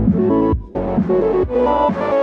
Thank you.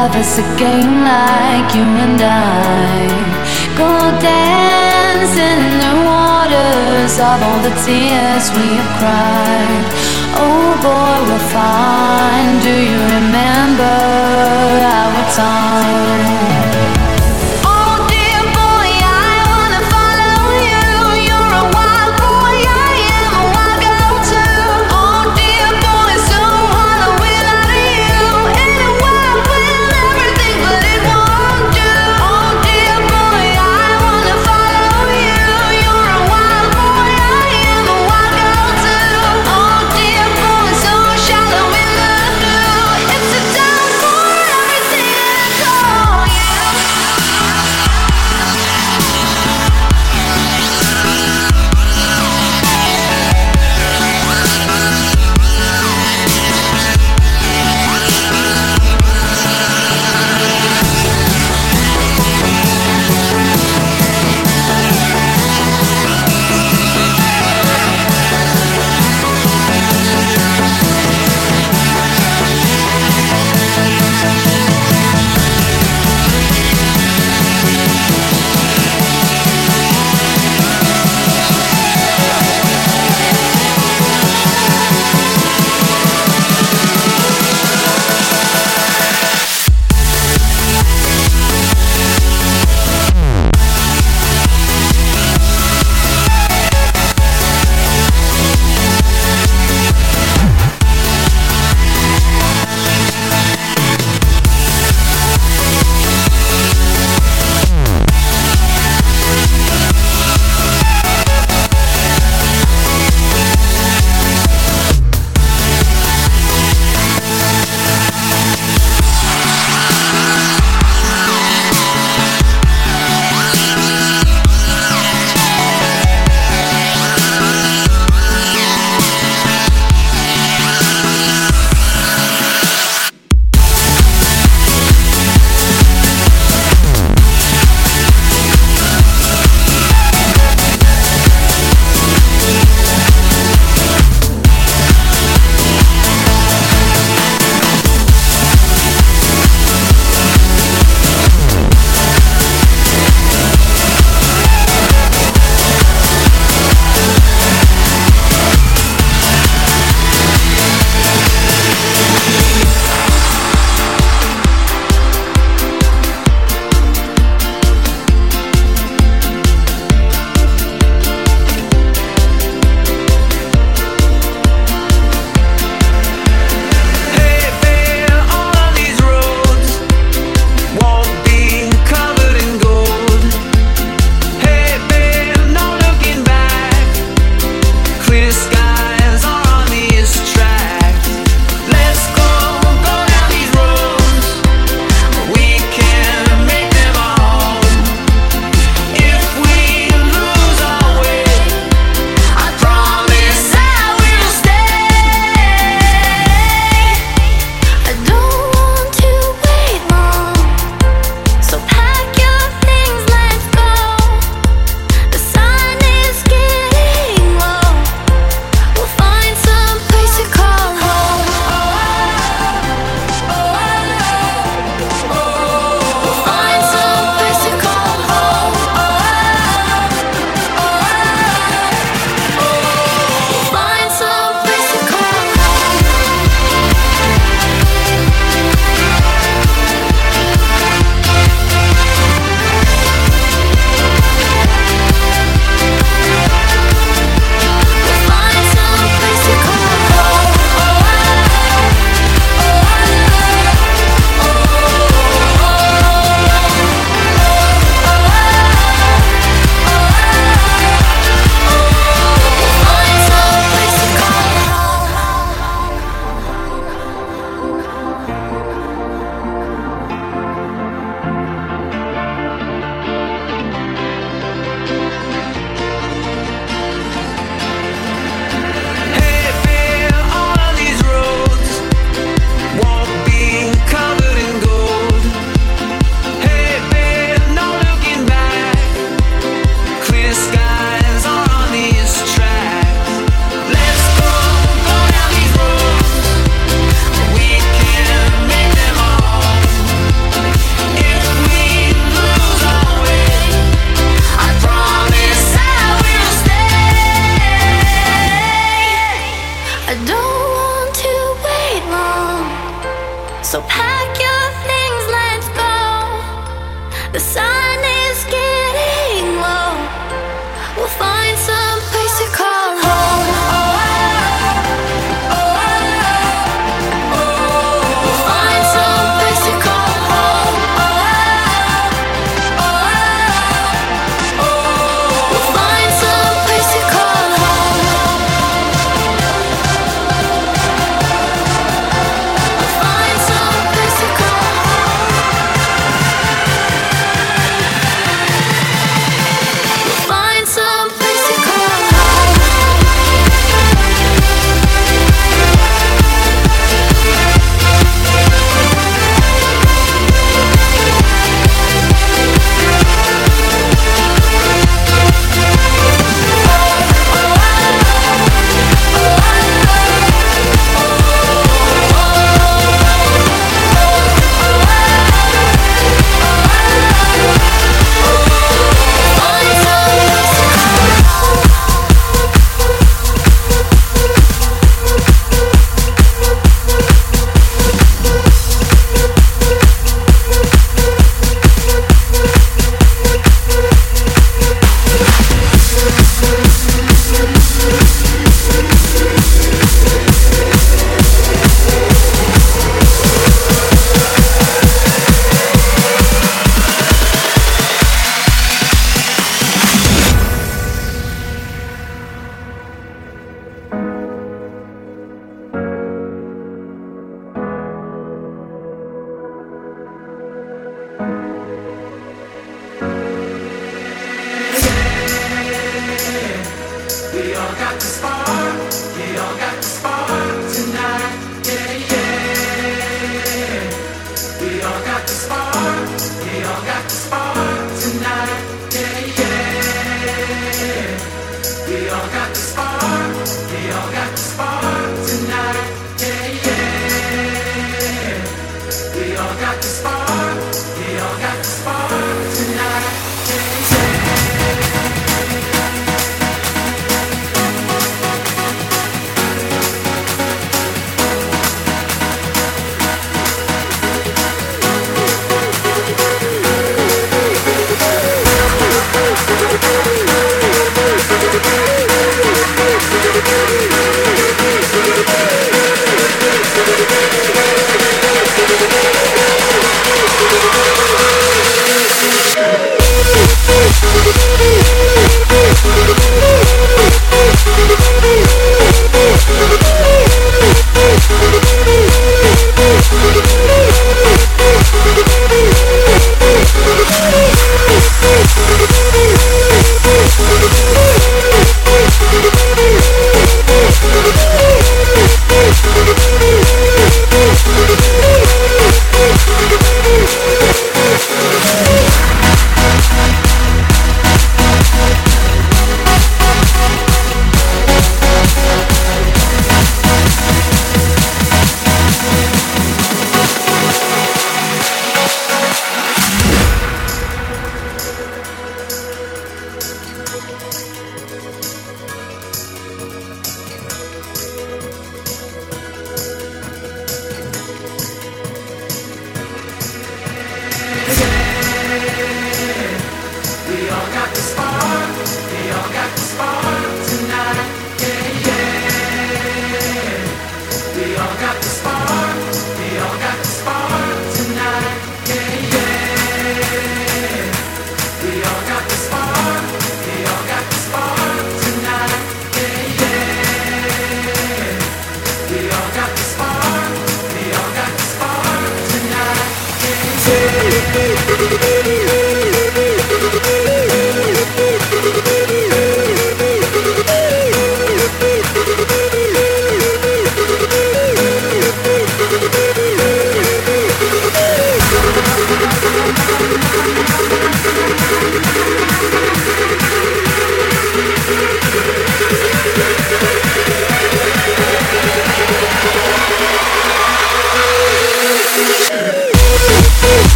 Love is a game like you and I. Go dance in the waters of all the tears we have cried. Oh boy, we're fine. Do you remember our time?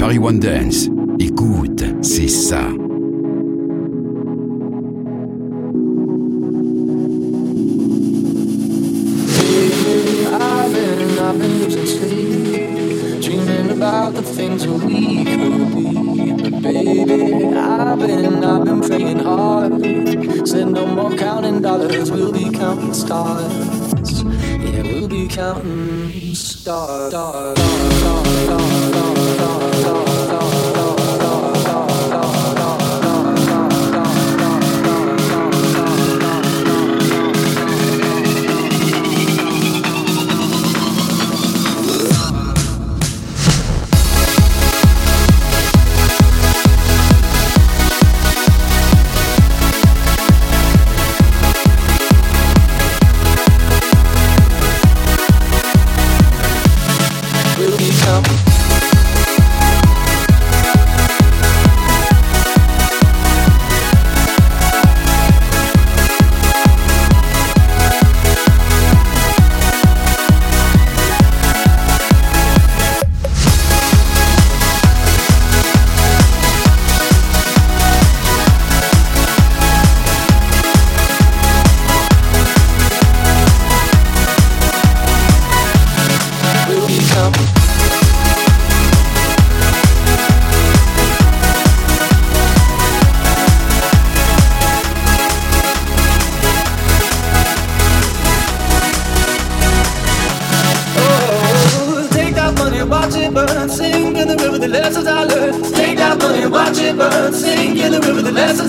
Paris One Dance. Écoute, c'est ça. about the things that we could be. Baby, I've been, I've been praying hard. Said no more counting dollars, we'll be counting stars. Yeah, we'll be counting stars. stars, stars, stars, stars,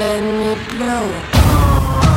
Let me blow?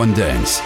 One Dance.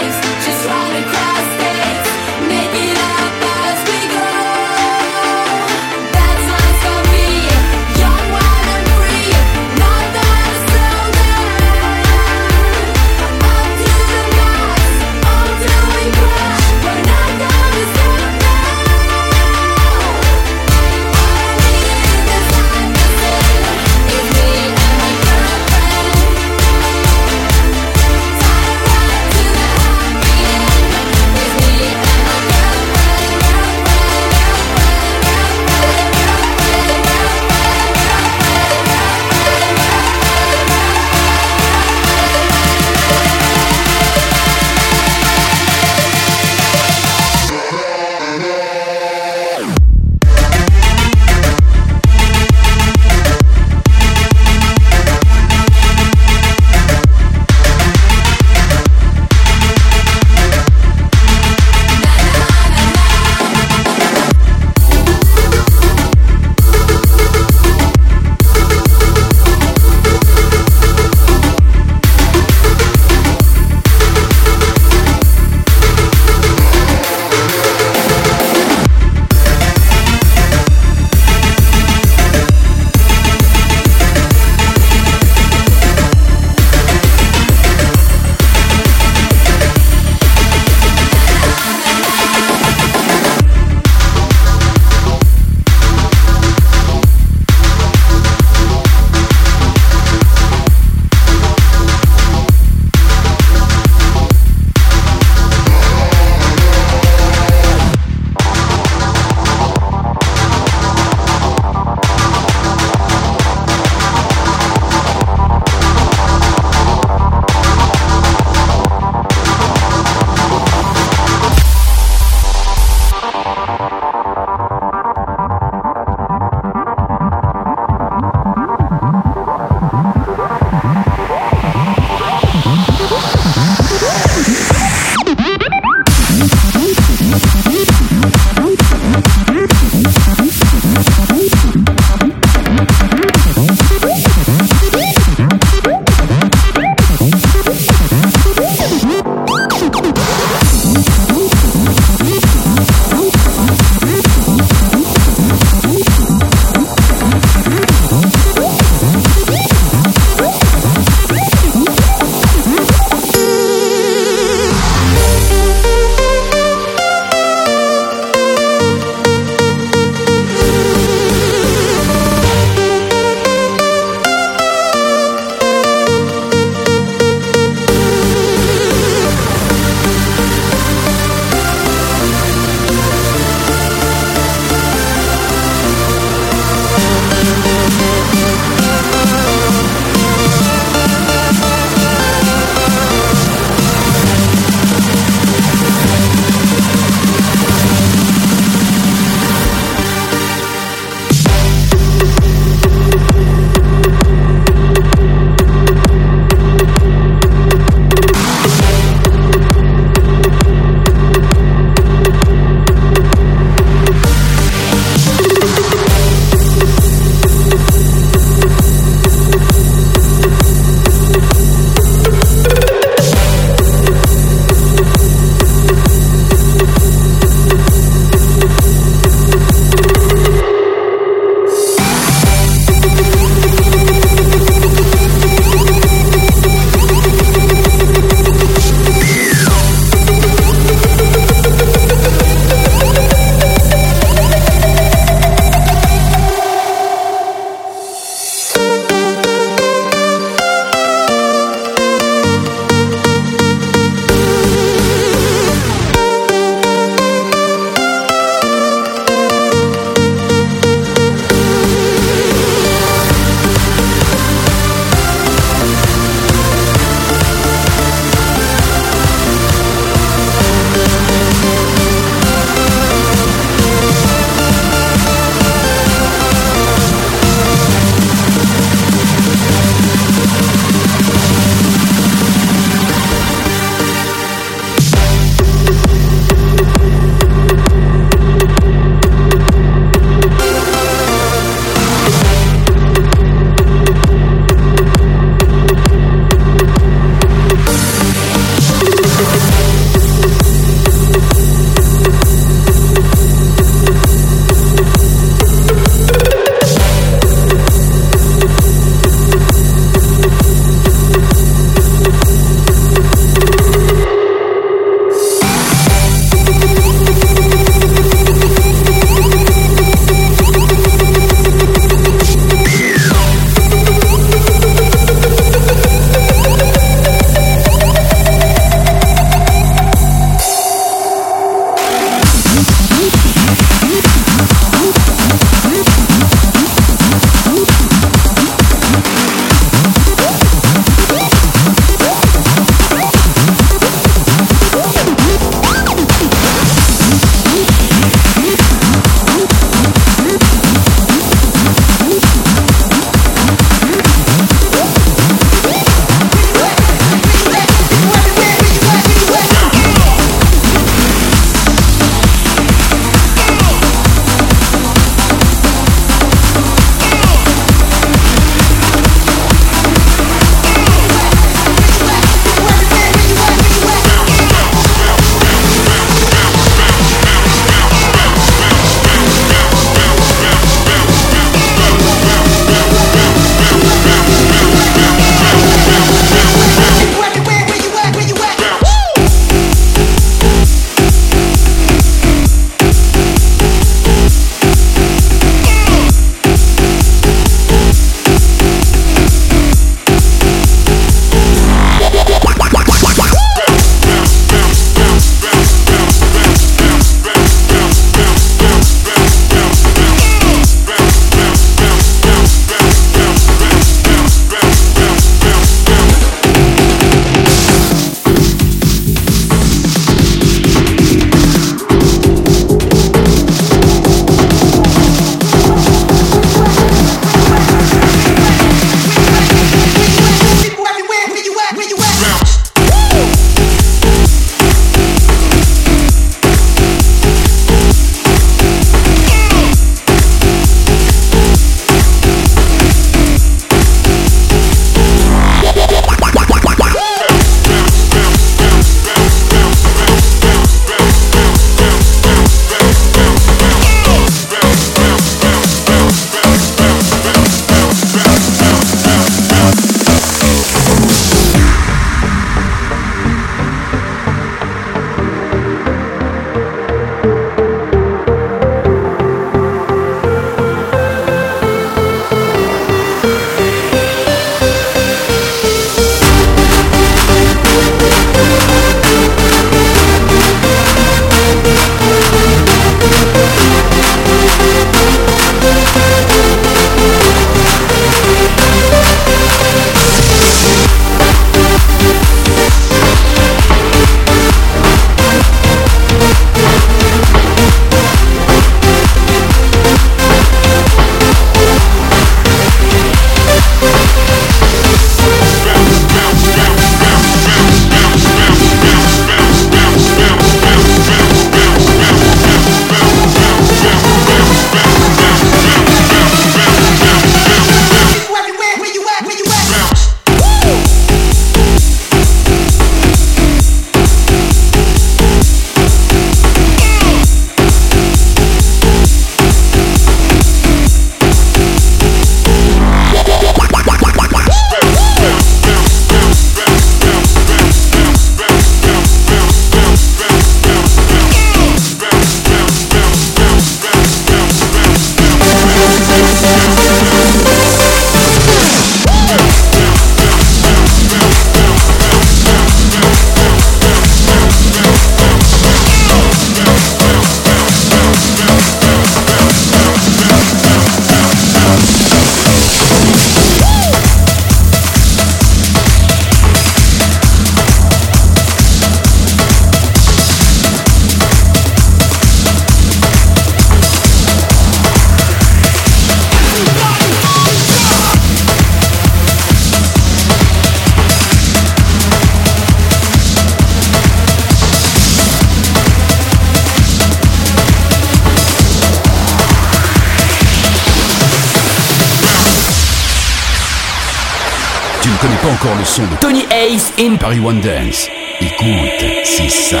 Encore le son de Tony Ace in Paris One Dance. Écoute, c'est ça.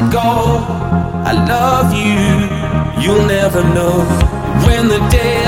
it go. I love you, you'll never know when the day.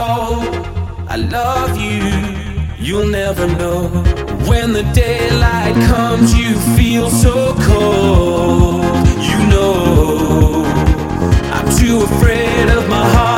go. I love you, you'll never know. When the daylight comes, you feel so cold. You know, I'm too afraid of my heart.